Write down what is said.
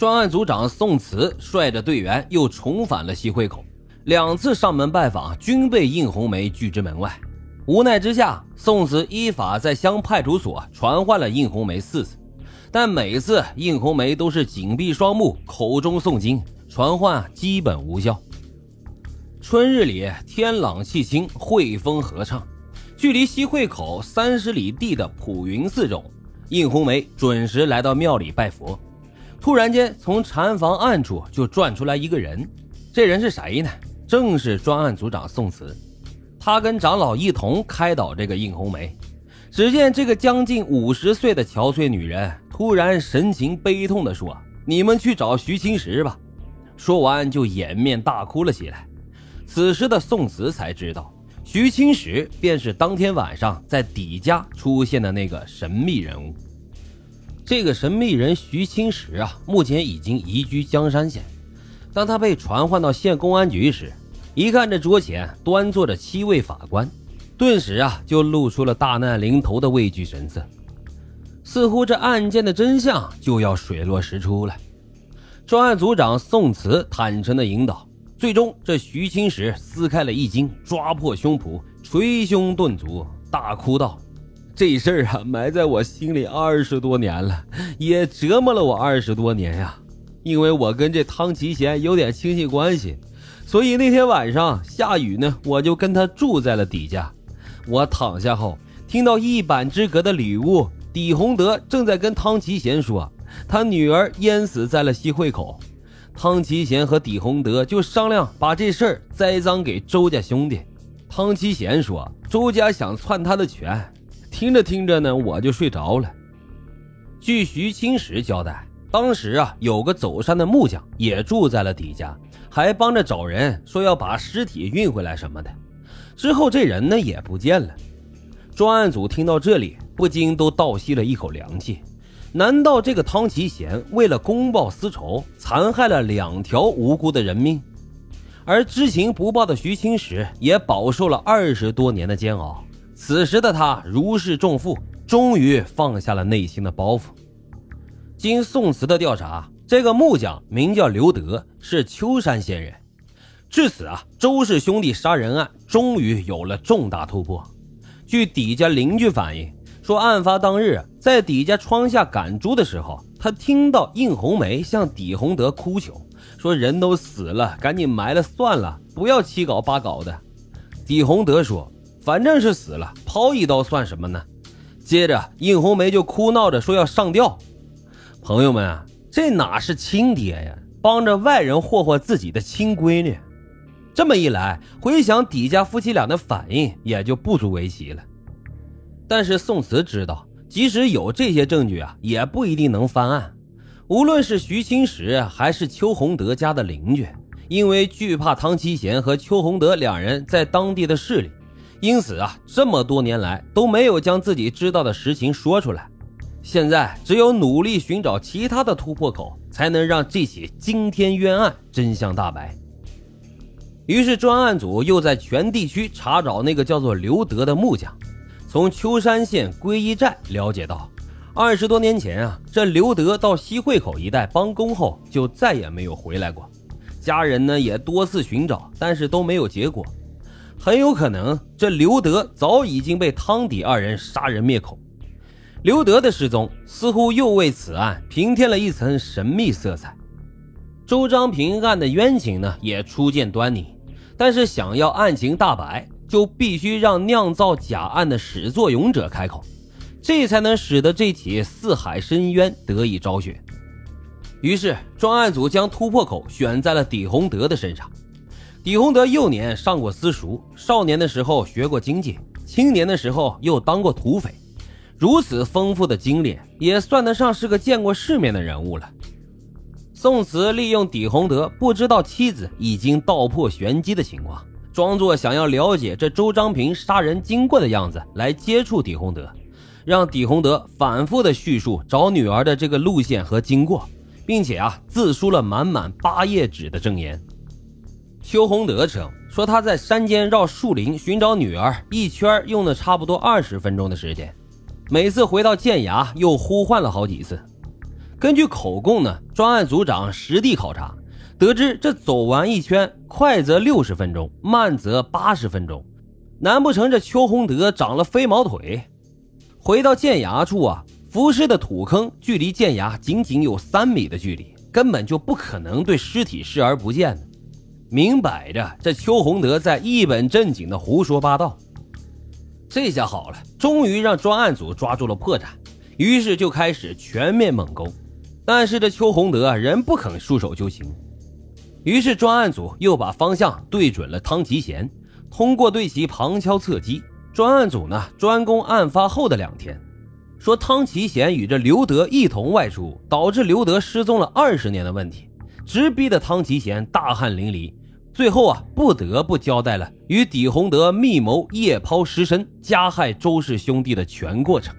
专案组长宋慈率着队员又重返了西汇口，两次上门拜访均被应红梅拒之门外。无奈之下，宋慈依法在乡派出所传唤了应红梅四次，但每次应红梅都是紧闭双目，口中诵经，传唤基本无效。春日里，天朗气清，惠风和畅。距离西汇口三十里地的普云寺中，应红梅准时来到庙里拜佛。突然间，从禅房暗处就转出来一个人。这人是谁呢？正是专案组长宋慈。他跟长老一同开导这个应红梅。只见这个将近五十岁的憔悴女人突然神情悲痛地说：“你们去找徐青石吧。”说完就掩面大哭了起来。此时的宋慈才知道。徐青石便是当天晚上在底家出现的那个神秘人物。这个神秘人徐青石啊，目前已经移居江山县。当他被传唤到县公安局时，一看这桌前端坐着七位法官，顿时啊就露出了大难临头的畏惧神色，似乎这案件的真相就要水落石出了。专案组长宋慈坦诚的引导。最终，这徐青石撕开了衣襟，抓破胸脯，捶胸顿足，大哭道：“这事儿啊，埋在我心里二十多年了，也折磨了我二十多年呀。因为我跟这汤其贤有点亲戚关系，所以那天晚上下雨呢，我就跟他住在了底下。我躺下后，听到一板之隔的里屋，底洪德正在跟汤其贤说，他女儿淹死在了西汇口。”汤其贤和底洪德就商量把这事儿栽赃给周家兄弟。汤其贤说：“周家想篡他的权。”听着听着呢，我就睡着了。据徐青石交代，当时啊，有个走山的木匠也住在了底下，还帮着找人说要把尸体运回来什么的。之后这人呢也不见了。专案组听到这里，不禁都倒吸了一口凉气。难道这个汤其贤为了公报私仇，残害了两条无辜的人命？而知情不报的徐青石也饱受了二十多年的煎熬。此时的他如释重负，终于放下了内心的包袱。经宋慈的调查，这个木匠名叫刘德，是秋山县人。至此啊，周氏兄弟杀人案终于有了重大突破。据底家邻居反映。说案发当日，在底家窗下赶猪的时候，他听到应红梅向底洪德哭求，说人都死了，赶紧埋了算了，不要七搞八搞的。底洪德说，反正是死了，抛一刀算什么呢？接着应红梅就哭闹着说要上吊。朋友们啊，这哪是亲爹呀，帮着外人霍霍自己的亲闺女。这么一来，回想底下夫妻俩的反应，也就不足为奇了。但是宋慈知道，即使有这些证据啊，也不一定能翻案。无论是徐青石还是邱洪德家的邻居，因为惧怕汤七贤和邱洪德两人在当地的势力，因此啊，这么多年来都没有将自己知道的实情说出来。现在只有努力寻找其他的突破口，才能让这起惊天冤案真相大白。于是专案组又在全地区查找那个叫做刘德的木匠。从秋山县归一寨了解到，二十多年前啊，这刘德到西汇口一带帮工后，就再也没有回来过。家人呢也多次寻找，但是都没有结果。很有可能，这刘德早已经被汤底二人杀人灭口。刘德的失踪似乎又为此案平添了一层神秘色彩。周章平案的冤情呢也初见端倪，但是想要案情大白。就必须让酿造假案的始作俑者开口，这才能使得这起四海深渊得以昭雪。于是专案组将突破口选在了底洪德的身上。底洪德幼年上过私塾，少年的时候学过经济，青年的时候又当过土匪，如此丰富的经历，也算得上是个见过世面的人物了。宋慈利用底洪德不知道妻子已经道破玄机的情况。装作想要了解这周章平杀人经过的样子来接触底洪德，让底洪德反复的叙述找女儿的这个路线和经过，并且啊自书了满满八页纸的证言。邱洪德称说他在山间绕树林寻找女儿一圈用了差不多二十分钟的时间，每次回到建崖又呼唤了好几次。根据口供呢，专案组长实地考察，得知这走完一圈，快则六十分钟，慢则八十分钟。难不成这邱洪德长了飞毛腿？回到建崖处啊，浮尸的土坑距离建崖仅仅有三米的距离，根本就不可能对尸体视而不见。明摆着，这邱洪德在一本正经的胡说八道。这下好了，终于让专案组抓住了破绽，于是就开始全面猛攻。但是这邱洪德仍不肯束手就擒，于是专案组又把方向对准了汤吉贤。通过对其旁敲侧击，专案组呢专攻案发后的两天，说汤其贤与这刘德一同外出，导致刘德失踪了二十年的问题，直逼的汤其贤大汗淋漓，最后啊不得不交代了与李洪德密谋夜抛尸身加害周氏兄弟的全过程。